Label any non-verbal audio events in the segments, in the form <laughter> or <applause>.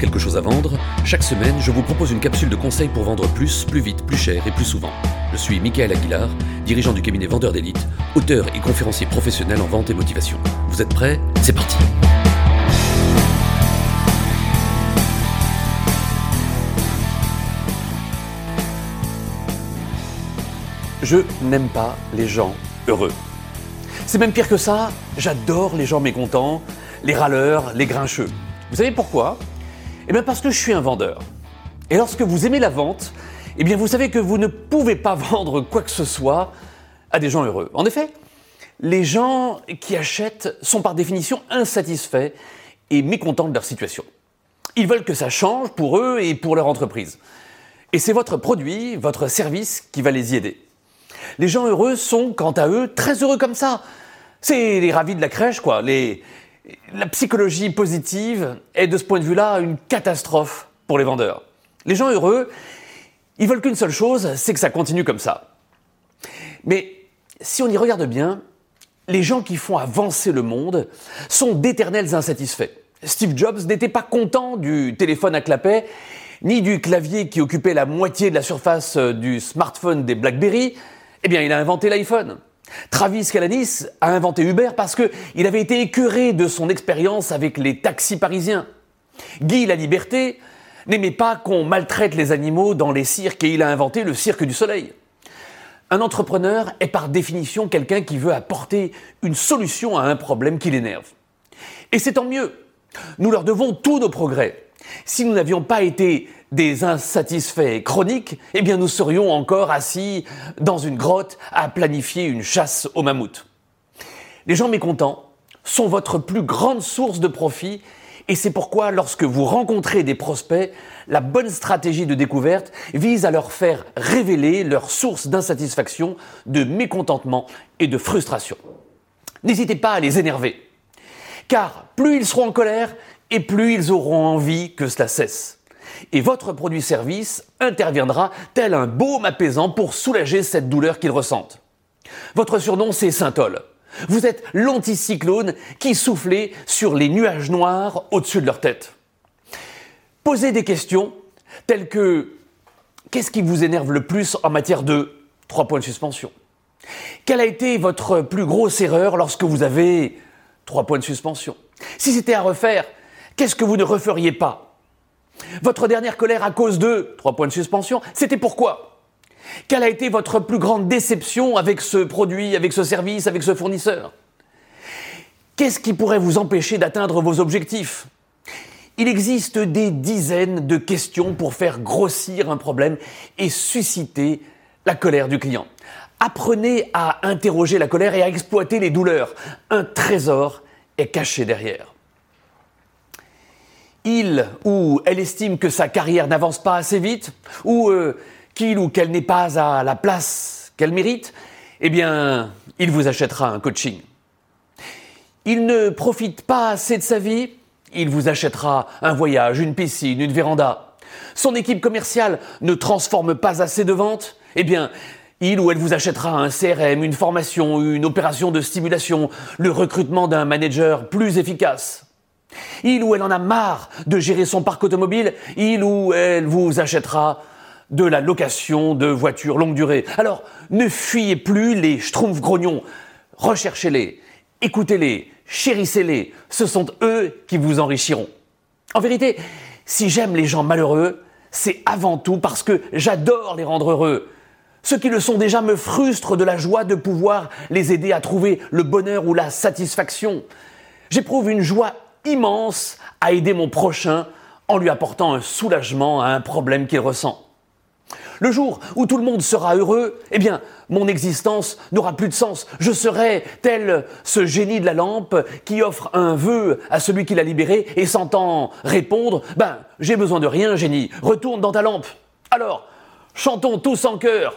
quelque chose à vendre, chaque semaine, je vous propose une capsule de conseils pour vendre plus, plus vite, plus cher et plus souvent. Je suis Michael Aguilar, dirigeant du cabinet Vendeur d'élite, auteur et conférencier professionnel en vente et motivation. Vous êtes prêts? C'est parti Je n'aime pas les gens heureux. C'est même pire que ça, j'adore les gens mécontents, les râleurs, les grincheux. Vous savez pourquoi? Eh bien parce que je suis un vendeur. Et lorsque vous aimez la vente, eh bien vous savez que vous ne pouvez pas <laughs> vendre quoi que ce soit à des gens heureux. En effet, les gens qui achètent sont par définition insatisfaits et mécontents de leur situation. Ils veulent que ça change pour eux et pour leur entreprise. Et c'est votre produit, votre service qui va les y aider. Les gens heureux sont, quant à eux, très heureux comme ça. C'est les ravis de la crèche, quoi. Les, la psychologie positive est de ce point de vue-là une catastrophe pour les vendeurs. Les gens heureux, ils veulent qu'une seule chose, c'est que ça continue comme ça. Mais si on y regarde bien, les gens qui font avancer le monde sont d'éternels insatisfaits. Steve Jobs n'était pas content du téléphone à clapet, ni du clavier qui occupait la moitié de la surface du smartphone des BlackBerry. Eh bien, il a inventé l'iPhone. Travis Kalanis a inventé Uber parce qu'il avait été écœuré de son expérience avec les taxis parisiens. Guy La Liberté n'aimait pas qu'on maltraite les animaux dans les cirques et il a inventé le cirque du soleil. Un entrepreneur est par définition quelqu'un qui veut apporter une solution à un problème qui l'énerve. Et c'est tant mieux. Nous leur devons tous nos progrès. Si nous n'avions pas été des insatisfaits chroniques, eh bien nous serions encore assis dans une grotte à planifier une chasse au mammouth. Les gens mécontents sont votre plus grande source de profit et c'est pourquoi lorsque vous rencontrez des prospects, la bonne stratégie de découverte vise à leur faire révéler leurs sources d'insatisfaction, de mécontentement et de frustration. N'hésitez pas à les énerver, car plus ils seront en colère et plus ils auront envie que cela cesse et votre produit-service interviendra tel un baume apaisant pour soulager cette douleur qu'ils ressentent. Votre surnom, c'est Saint-Ol. Vous êtes l'anticyclone qui soufflait sur les nuages noirs au-dessus de leur tête. Posez des questions telles que qu'est-ce qui vous énerve le plus en matière de trois points de suspension? Quelle a été votre plus grosse erreur lorsque vous avez trois points de suspension? Si c'était à refaire, qu'est-ce que vous ne referiez pas? Votre dernière colère à cause de, trois points de suspension, c'était pourquoi? Quelle a été votre plus grande déception avec ce produit, avec ce service, avec ce fournisseur? Qu'est-ce qui pourrait vous empêcher d'atteindre vos objectifs? Il existe des dizaines de questions pour faire grossir un problème et susciter la colère du client. Apprenez à interroger la colère et à exploiter les douleurs. Un trésor est caché derrière il ou elle estime que sa carrière n'avance pas assez vite, ou euh, qu'il ou qu'elle n'est pas à la place qu'elle mérite, eh bien, il vous achètera un coaching. Il ne profite pas assez de sa vie, il vous achètera un voyage, une piscine, une véranda. Son équipe commerciale ne transforme pas assez de ventes, eh bien, il ou elle vous achètera un CRM, une formation, une opération de stimulation, le recrutement d'un manager plus efficace. Il ou elle en a marre de gérer son parc automobile, il ou elle vous achètera de la location de voitures longue durée. Alors, ne fuyez plus les schtroumpfs grognons. Recherchez-les, écoutez-les, chérissez-les. Ce sont eux qui vous enrichiront. En vérité, si j'aime les gens malheureux, c'est avant tout parce que j'adore les rendre heureux. Ceux qui le sont déjà me frustrent de la joie de pouvoir les aider à trouver le bonheur ou la satisfaction. J'éprouve une joie immense à aider mon prochain en lui apportant un soulagement à un problème qu'il ressent. Le jour où tout le monde sera heureux, eh bien, mon existence n'aura plus de sens. Je serai tel ce génie de la lampe qui offre un vœu à celui qui l'a libéré et s'entend répondre, ben, j'ai besoin de rien, génie, retourne dans ta lampe. Alors, chantons tous en chœur.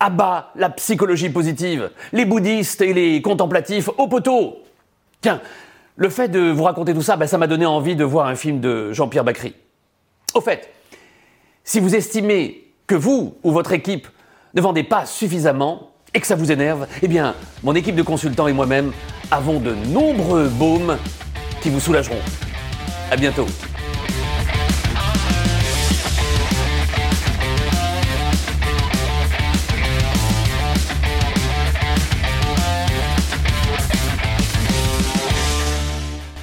Abat la psychologie positive, les bouddhistes et les contemplatifs au poteau. Tiens, le fait de vous raconter tout ça, ben, ça m'a donné envie de voir un film de Jean-Pierre Bacry. Au fait, si vous estimez que vous ou votre équipe ne vendez pas suffisamment et que ça vous énerve, eh bien, mon équipe de consultants et moi-même avons de nombreux baumes qui vous soulageront. À bientôt.